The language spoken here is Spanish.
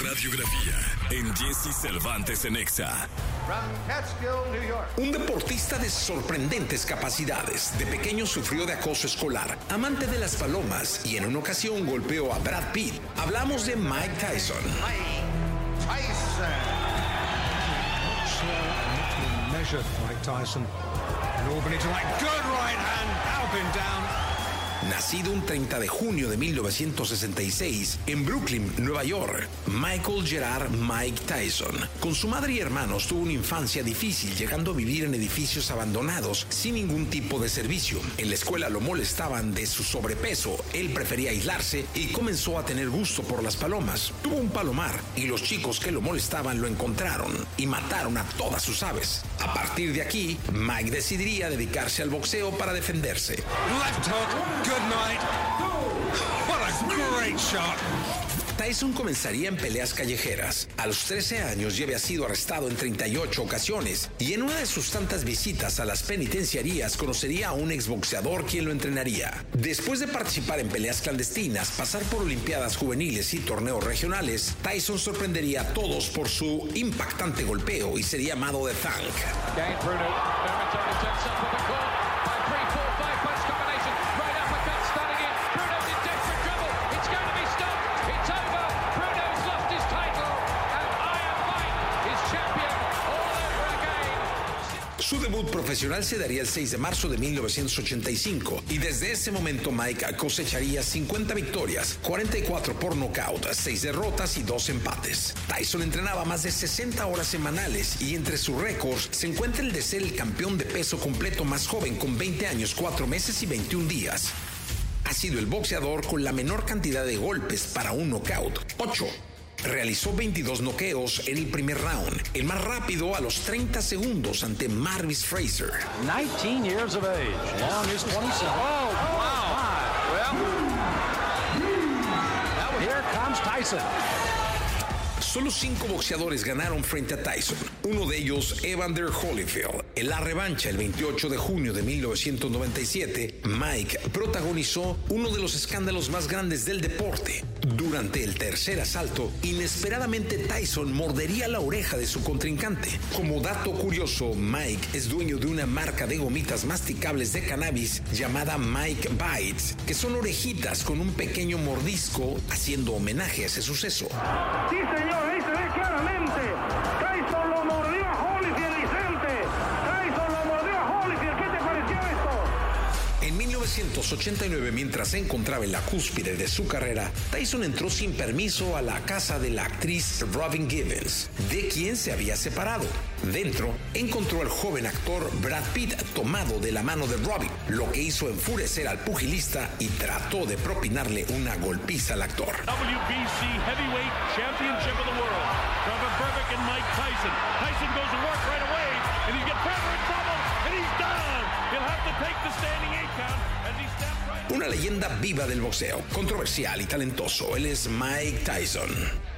radiografía en Jesse Cervantes en Exa. Un deportista de sorprendentes capacidades. De pequeño sufrió de acoso escolar, amante de las palomas y en una ocasión golpeó a Brad Pitt. Hablamos de Mike Tyson. Mike Tyson. And Albany to that good right hand, Alpin down. Nacido un 30 de junio de 1966 en Brooklyn, Nueva York, Michael Gerard Mike Tyson, con su madre y hermanos tuvo una infancia difícil, llegando a vivir en edificios abandonados sin ningún tipo de servicio. En la escuela lo molestaban de su sobrepeso, él prefería aislarse y comenzó a tener gusto por las palomas. Tuvo un palomar y los chicos que lo molestaban lo encontraron y mataron a todas sus aves. A partir de aquí, Mike decidiría dedicarse al boxeo para defenderse. Good night. What a great shot. Tyson comenzaría en peleas callejeras. A los 13 años ya había sido arrestado en 38 ocasiones y en una de sus tantas visitas a las penitenciarías conocería a un exboxeador quien lo entrenaría. Después de participar en peleas clandestinas, pasar por olimpiadas juveniles y torneos regionales, Tyson sorprendería a todos por su impactante golpeo y sería llamado The Tank. Su debut profesional se daría el 6 de marzo de 1985 y desde ese momento Mike cosecharía 50 victorias, 44 por nocaut, 6 derrotas y 2 empates. Tyson entrenaba más de 60 horas semanales y entre sus récords se encuentra el de ser el campeón de peso completo más joven con 20 años, 4 meses y 21 días. Ha sido el boxeador con la menor cantidad de golpes para un knockout, 8 realizó 22 noqueos en el primer round, el más rápido a los 30 segundos ante Marvis Fraser. 19 years of age. Long is 27. Oh, wow. Well, here comes Tyson. Solo cinco boxeadores ganaron frente a Tyson, uno de ellos Evander Holyfield. En la revancha el 28 de junio de 1997, Mike protagonizó uno de los escándalos más grandes del deporte. Durante el tercer asalto, inesperadamente Tyson mordería la oreja de su contrincante. Como dato curioso, Mike es dueño de una marca de gomitas masticables de cannabis llamada Mike Bites, que son orejitas con un pequeño mordisco haciendo homenaje a ese suceso. Sí, señor, 1989, mientras se encontraba en la cúspide de su carrera, Tyson entró sin permiso a la casa de la actriz Robin Givens, de quien se había separado. Dentro, encontró al joven actor Brad Pitt tomado de la mano de Robin, lo que hizo enfurecer al pugilista y trató de propinarle una golpiza al actor. WBC Heavyweight Championship of the World. Trevor Burbick Mike Tyson. Tyson goes to work right away, and he's got Trevor in trouble, Una leyenda viva del boxeo, controversial y talentoso, él es Mike Tyson.